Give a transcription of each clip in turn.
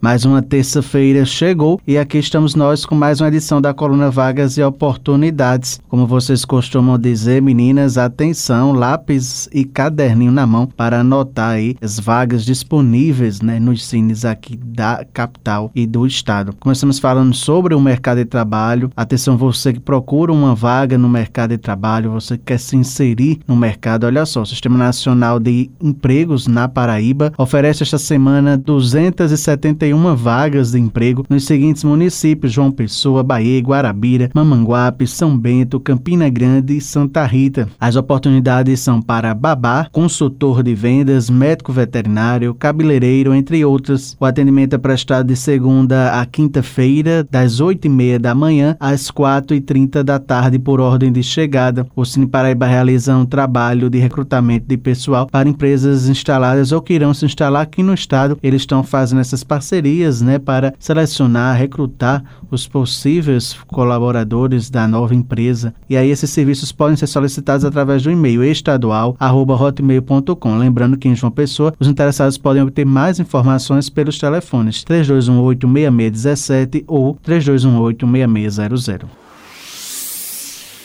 Mais uma terça-feira chegou e aqui estamos nós com mais uma edição da coluna Vagas e Oportunidades. Como vocês costumam dizer, meninas, atenção, lápis e caderninho na mão para anotar aí as vagas disponíveis né, nos cines aqui da capital e do estado. Começamos falando sobre o mercado de trabalho. Atenção, você que procura uma vaga no mercado de trabalho, você que quer se inserir no mercado. Olha só, o Sistema Nacional de Empregos na Paraíba oferece esta semana 270 41 vagas de emprego nos seguintes municípios: João Pessoa, Bahia, Guarabira, Mamanguape, São Bento, Campina Grande e Santa Rita. As oportunidades são para babá, consultor de vendas, médico veterinário, cabeleireiro, entre outras. O atendimento é prestado de segunda a quinta-feira, das 8h30 da manhã às 4h30 da tarde, por ordem de chegada. O Cine Paraíba realiza um trabalho de recrutamento de pessoal para empresas instaladas ou que irão se instalar aqui no estado. Eles estão fazendo essas parcerias parcerias né, para selecionar, recrutar os possíveis colaboradores da nova empresa. E aí esses serviços podem ser solicitados através do e-mail estadual@hotmail.com. Lembrando que em João Pessoa, os interessados podem obter mais informações pelos telefones 3218 6617 ou 3218 6600.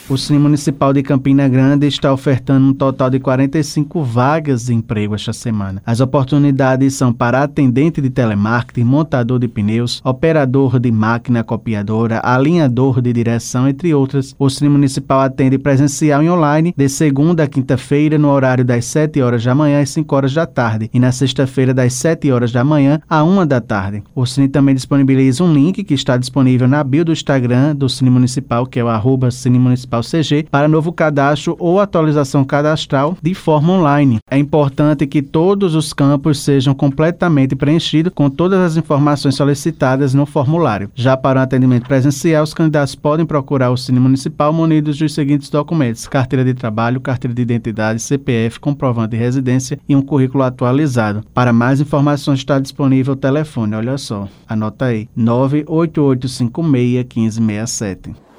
O Cine Municipal de Campina Grande está ofertando um total de 45 vagas de emprego esta semana. As oportunidades são para atendente de telemarketing, montador de pneus, operador de máquina copiadora, alinhador de direção, entre outras. O Cine Municipal atende presencial e online de segunda a quinta-feira no horário das 7 horas da manhã às 5 horas da tarde e na sexta-feira das 7 horas da manhã à 1 da tarde. O Cine também disponibiliza um link que está disponível na bio do Instagram do Cine Municipal, que é o arroba Cine Municipal CG para novo cadastro ou atualização cadastral de forma online. É importante que todos os campos sejam completamente preenchidos com todas as informações solicitadas no formulário. Já para o atendimento presencial, os candidatos podem procurar o Cine Municipal munidos dos seguintes documentos: carteira de trabalho, carteira de identidade, CPF, comprovante de residência e um currículo atualizado. Para mais informações está disponível o telefone, olha só, anota aí, 98856 1567.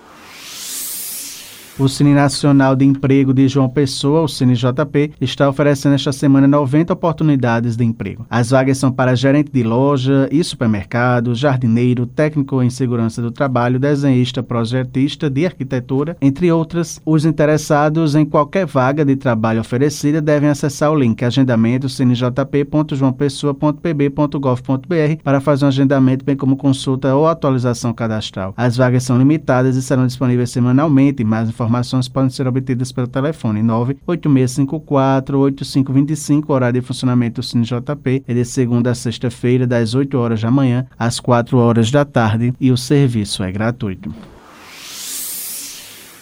O Cine Nacional de Emprego de João Pessoa, o CineJP, está oferecendo esta semana 90 oportunidades de emprego. As vagas são para gerente de loja e supermercado, jardineiro, técnico em segurança do trabalho, desenhista, projetista de arquitetura, entre outras. Os interessados em qualquer vaga de trabalho oferecida devem acessar o link agendamento cinejp.joaopessoa.pb.gov.br para fazer um agendamento, bem como consulta ou atualização cadastral. As vagas são limitadas e serão disponíveis semanalmente. Mais informações informações podem ser obtidas pelo telefone 98654-8525, horário de funcionamento do Cine JP, é de segunda a sexta-feira, das 8 horas da manhã às 4 horas da tarde e o serviço é gratuito.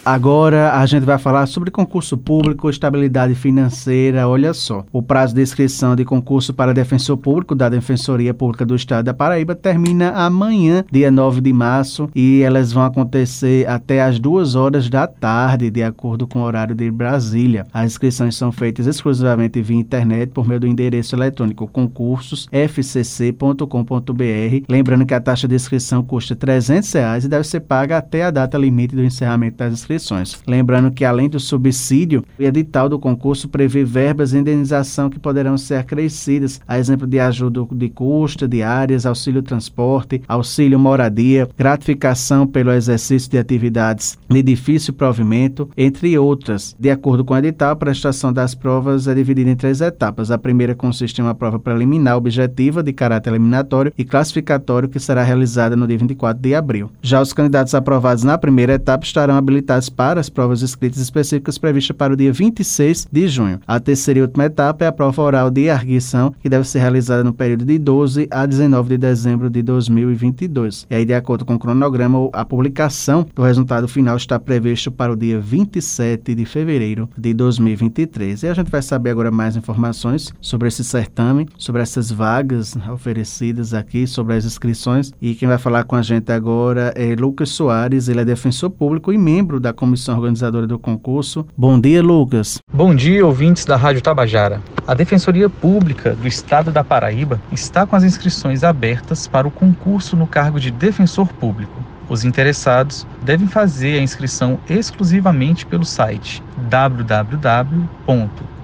Agora a gente vai falar sobre concurso público, estabilidade financeira. Olha só, o prazo de inscrição de concurso para defensor público da Defensoria Pública do Estado da Paraíba termina amanhã, dia 9 de março, e elas vão acontecer até as 2 horas da tarde, de acordo com o horário de Brasília. As inscrições são feitas exclusivamente via internet por meio do endereço eletrônico concursosfcc.com.br. Lembrando que a taxa de inscrição custa 300 reais e deve ser paga até a data limite do encerramento das inscrições inscrições. Lembrando que, além do subsídio, o edital do concurso prevê verbas de indenização que poderão ser acrescidas, a exemplo de ajuda de custo, diárias, auxílio transporte, auxílio moradia, gratificação pelo exercício de atividades de difícil provimento, entre outras. De acordo com o edital, a prestação das provas é dividida em três etapas. A primeira consiste em uma prova preliminar objetiva de caráter eliminatório e classificatório que será realizada no dia 24 de abril. Já os candidatos aprovados na primeira etapa estarão habilitados para as provas escritas específicas previstas para o dia 26 de junho. A terceira e última etapa é a prova oral de arguição, que deve ser realizada no período de 12 a 19 de dezembro de 2022. E aí, de acordo com o cronograma, a publicação do resultado final está previsto para o dia 27 de fevereiro de 2023. E a gente vai saber agora mais informações sobre esse certame, sobre essas vagas oferecidas aqui, sobre as inscrições. E quem vai falar com a gente agora é Lucas Soares, ele é defensor público e membro da comissão organizadora do concurso. Bom dia, Lucas. Bom dia, ouvintes da Rádio Tabajara. A Defensoria Pública do Estado da Paraíba está com as inscrições abertas para o concurso no cargo de defensor público. Os interessados devem fazer a inscrição exclusivamente pelo site www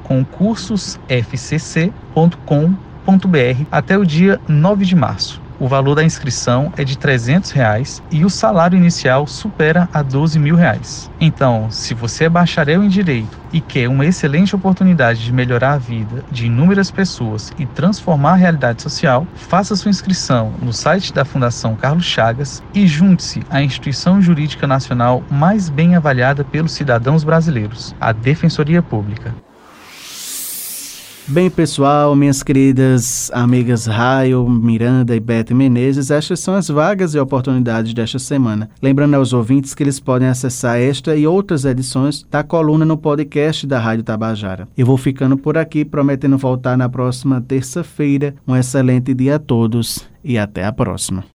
concursosfcc.com.br até o dia 9 de março. O valor da inscrição é de 300 reais e o salário inicial supera a 12 mil reais. Então, se você é bacharel em Direito e quer uma excelente oportunidade de melhorar a vida de inúmeras pessoas e transformar a realidade social, faça sua inscrição no site da Fundação Carlos Chagas e junte-se à instituição jurídica nacional mais bem avaliada pelos cidadãos brasileiros, a Defensoria Pública. Bem, pessoal, minhas queridas amigas Raio, Miranda e Beth Menezes, estas são as vagas e oportunidades desta semana. Lembrando aos ouvintes que eles podem acessar esta e outras edições da coluna no podcast da Rádio Tabajara. Eu vou ficando por aqui, prometendo voltar na próxima terça-feira. Um excelente dia a todos e até a próxima.